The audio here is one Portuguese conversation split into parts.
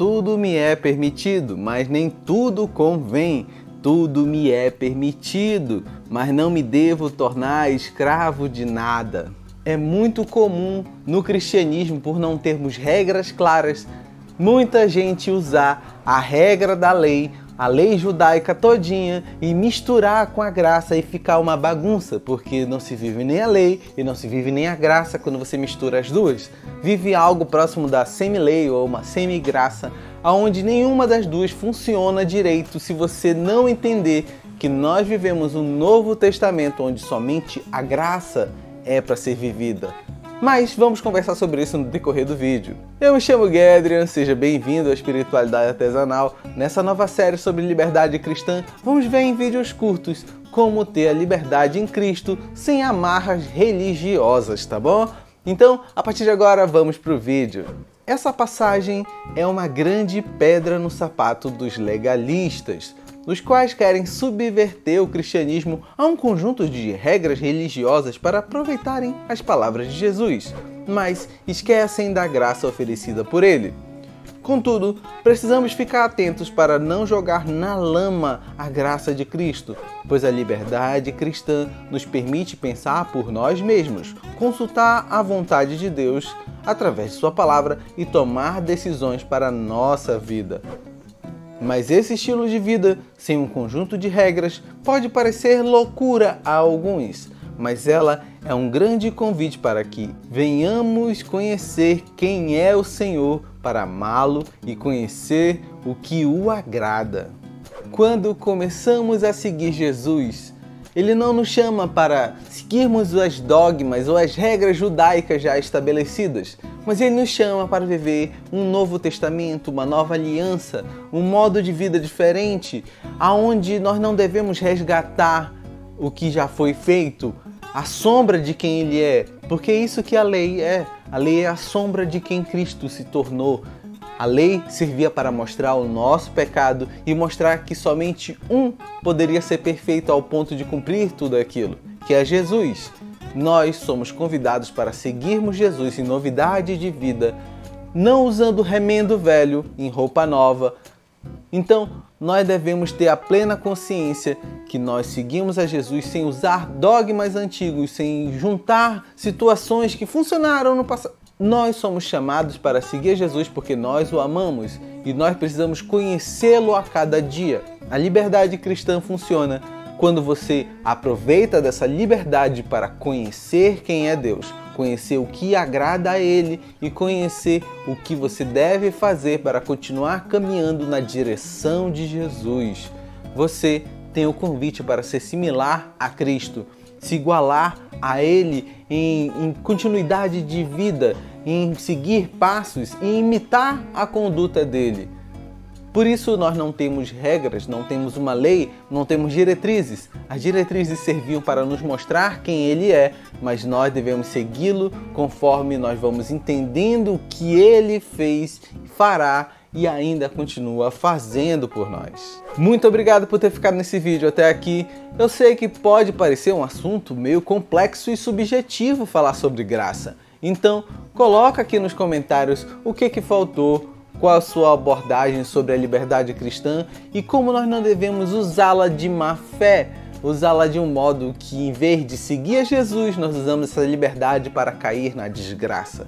Tudo me é permitido, mas nem tudo convém. Tudo me é permitido, mas não me devo tornar escravo de nada. É muito comum no cristianismo, por não termos regras claras, muita gente usar a regra da lei a lei judaica todinha e misturar com a graça e ficar uma bagunça, porque não se vive nem a lei e não se vive nem a graça quando você mistura as duas. Vive algo próximo da semi-lei ou uma semi-graça, aonde nenhuma das duas funciona direito se você não entender que nós vivemos um novo testamento onde somente a graça é para ser vivida. Mas vamos conversar sobre isso no decorrer do vídeo. Eu me chamo Gedrian, seja bem-vindo à Espiritualidade Artesanal. Nessa nova série sobre liberdade cristã, vamos ver em vídeos curtos como ter a liberdade em Cristo sem amarras religiosas, tá bom? Então, a partir de agora, vamos para o vídeo. Essa passagem é uma grande pedra no sapato dos legalistas, os quais querem subverter o cristianismo a um conjunto de regras religiosas para aproveitarem as palavras de Jesus, mas esquecem da graça oferecida por ele. Contudo, precisamos ficar atentos para não jogar na lama a graça de Cristo, pois a liberdade cristã nos permite pensar por nós mesmos, consultar a vontade de Deus através de Sua palavra e tomar decisões para a nossa vida. Mas esse estilo de vida, sem um conjunto de regras, pode parecer loucura a alguns, mas ela é um grande convite para que venhamos conhecer quem é o Senhor para amá-lo e conhecer o que o agrada. Quando começamos a seguir Jesus, ele não nos chama para seguirmos as dogmas ou as regras judaicas já estabelecidas, mas ele nos chama para viver um novo testamento, uma nova aliança, um modo de vida diferente, aonde nós não devemos resgatar o que já foi feito, a sombra de quem ele é, porque é isso que a lei é. A lei é a sombra de quem Cristo se tornou. A lei servia para mostrar o nosso pecado e mostrar que somente um poderia ser perfeito ao ponto de cumprir tudo aquilo, que é Jesus. Nós somos convidados para seguirmos Jesus em novidade de vida, não usando remendo velho em roupa nova. Então, nós devemos ter a plena consciência que nós seguimos a Jesus sem usar dogmas antigos, sem juntar situações que funcionaram no passado nós somos chamados para seguir Jesus porque nós o amamos e nós precisamos conhecê-lo a cada dia. A liberdade cristã funciona quando você aproveita dessa liberdade para conhecer quem é Deus, conhecer o que agrada a Ele e conhecer o que você deve fazer para continuar caminhando na direção de Jesus. Você tem o convite para ser similar a Cristo, se igualar a Ele em, em continuidade de vida em seguir passos e imitar a conduta dele. Por isso nós não temos regras, não temos uma lei, não temos diretrizes. As diretrizes serviam para nos mostrar quem ele é, mas nós devemos segui-lo conforme nós vamos entendendo o que ele fez, fará e ainda continua fazendo por nós. Muito obrigado por ter ficado nesse vídeo até aqui. Eu sei que pode parecer um assunto meio complexo e subjetivo falar sobre graça. Então, coloca aqui nos comentários o que, que faltou, qual a sua abordagem sobre a liberdade cristã e como nós não devemos usá-la de má fé, usá-la de um modo que, em vez de seguir a Jesus, nós usamos essa liberdade para cair na desgraça.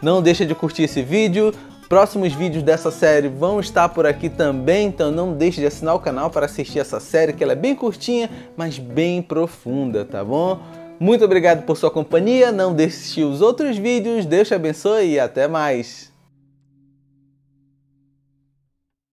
Não deixa de curtir esse vídeo. Próximos vídeos dessa série vão estar por aqui também, então não deixe de assinar o canal para assistir essa série, que ela é bem curtinha, mas bem profunda, tá bom? Muito obrigado por sua companhia, não deixe de os outros vídeos, Deus te abençoe e até mais!